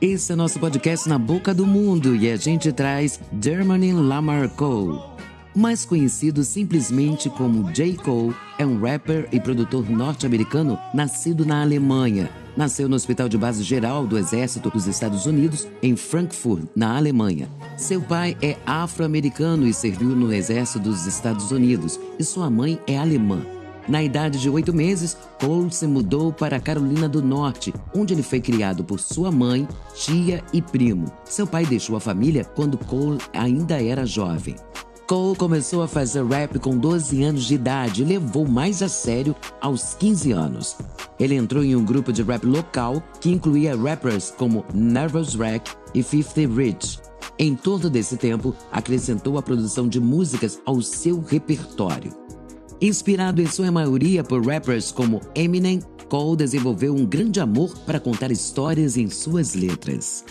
Esse é nosso podcast Na Boca do Mundo e a gente traz Germany Lamar Cole. Mais conhecido simplesmente como J. Cole, é um rapper e produtor norte-americano nascido na Alemanha. Nasceu no Hospital de Base Geral do Exército dos Estados Unidos, em Frankfurt, na Alemanha. Seu pai é afro-americano e serviu no Exército dos Estados Unidos, e sua mãe é alemã. Na idade de oito meses, Cole se mudou para a Carolina do Norte, onde ele foi criado por sua mãe, tia e primo. Seu pai deixou a família quando Cole ainda era jovem. Cole começou a fazer rap com 12 anos de idade e levou mais a sério aos 15 anos. Ele entrou em um grupo de rap local que incluía rappers como Nervous Wreck e 50 Rich. Em todo desse tempo, acrescentou a produção de músicas ao seu repertório. Inspirado em sua maioria por rappers como Eminem, Cole desenvolveu um grande amor para contar histórias em suas letras.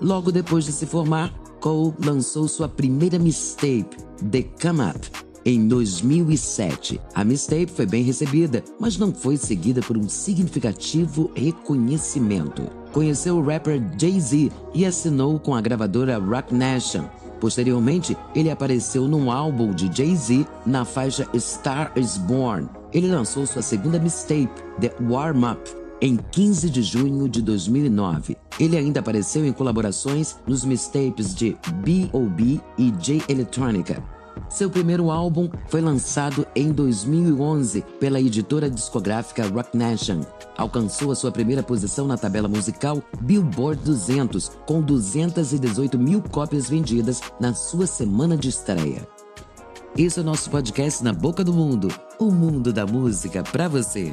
Logo depois de se formar, Cole lançou sua primeira mixtape, The Come Up, em 2007. A mixtape foi bem recebida, mas não foi seguida por um significativo reconhecimento. Conheceu o rapper Jay-Z e assinou com a gravadora Rock Nation, Posteriormente, ele apareceu num álbum de Jay-Z na faixa Star is Born. Ele lançou sua segunda mixtape, The Warm Up, em 15 de junho de 2009. Ele ainda apareceu em colaborações nos mixtapes de B.O.B. e J Electronica. Seu primeiro álbum foi lançado em 2011 pela editora discográfica Rock Nation. Alcançou a sua primeira posição na tabela musical Billboard 200, com 218 mil cópias vendidas na sua semana de estreia. Esse é o nosso podcast Na Boca do Mundo o mundo da música para você.